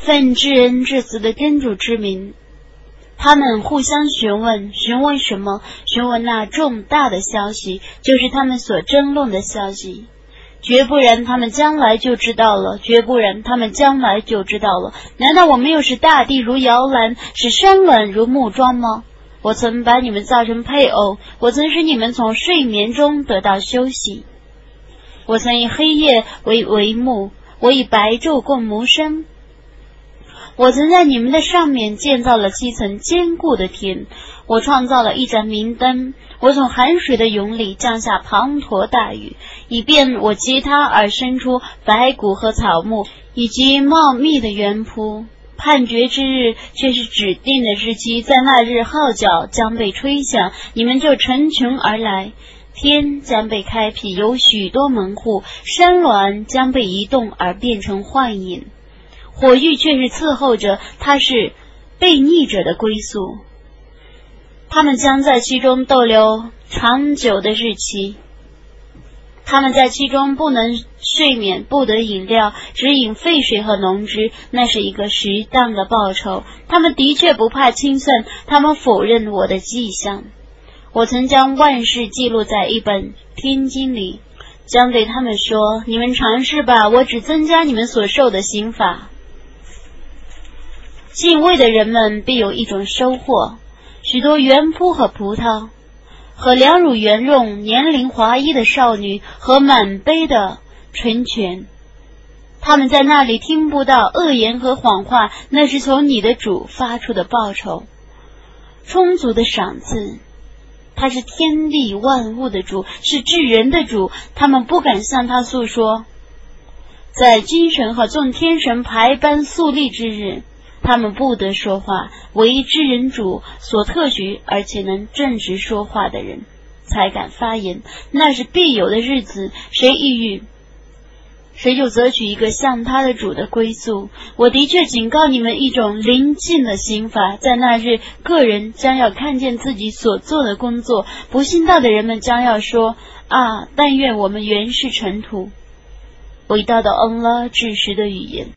奉至恩至慈的真主之名。他们互相询问，询问什么？询问那重大的消息，就是他们所争论的消息。绝不然，他们将来就知道了；绝不然，他们将来就知道了。难道我们又使大地如摇篮，使山峦如木桩吗？我曾把你们造成配偶，我曾使你们从睡眠中得到休息。我曾以黑夜为帷幕，我以白昼共谋生。我曾在你们的上面建造了七层坚固的天，我创造了一盏明灯，我从寒水的涌里降下滂沱大雨，以便我接它而生出白骨和草木，以及茂密的原圃。判决之日却是指定的日期，在那日号角将被吹响，你们就成群而来，天将被开辟，有许多门户，山峦将被移动而变成幻影。火狱却是伺候着，他是被逆者的归宿。他们将在其中逗留长久的日期。他们在其中不能睡眠，不得饮料，只饮沸水和浓汁。那是一个适当的报酬。他们的确不怕清算，他们否认我的迹象。我曾将万事记录在一本天经里，将对他们说：“你们尝试吧，我只增加你们所受的刑罚。”敬畏的人们必有一种收获：许多原铺和葡萄，和两乳圆润、年龄华衣的少女，和满杯的纯泉。他们在那里听不到恶言和谎话，那是从你的主发出的报酬，充足的赏赐。他是天地万物的主，是治人的主。他们不敢向他诉说，在精神和众天神排班肃立之日。他们不得说话，唯一知人主所特许，而且能正直说话的人才敢发言。那是必有的日子，谁抑郁，谁就择取一个像他的主的归宿。我的确警告你们一种临近的刑罚，在那日，个人将要看见自己所做的工作。不信道的人们将要说：“啊，但愿我们原是尘土。”伟大的恩拉至实的语言。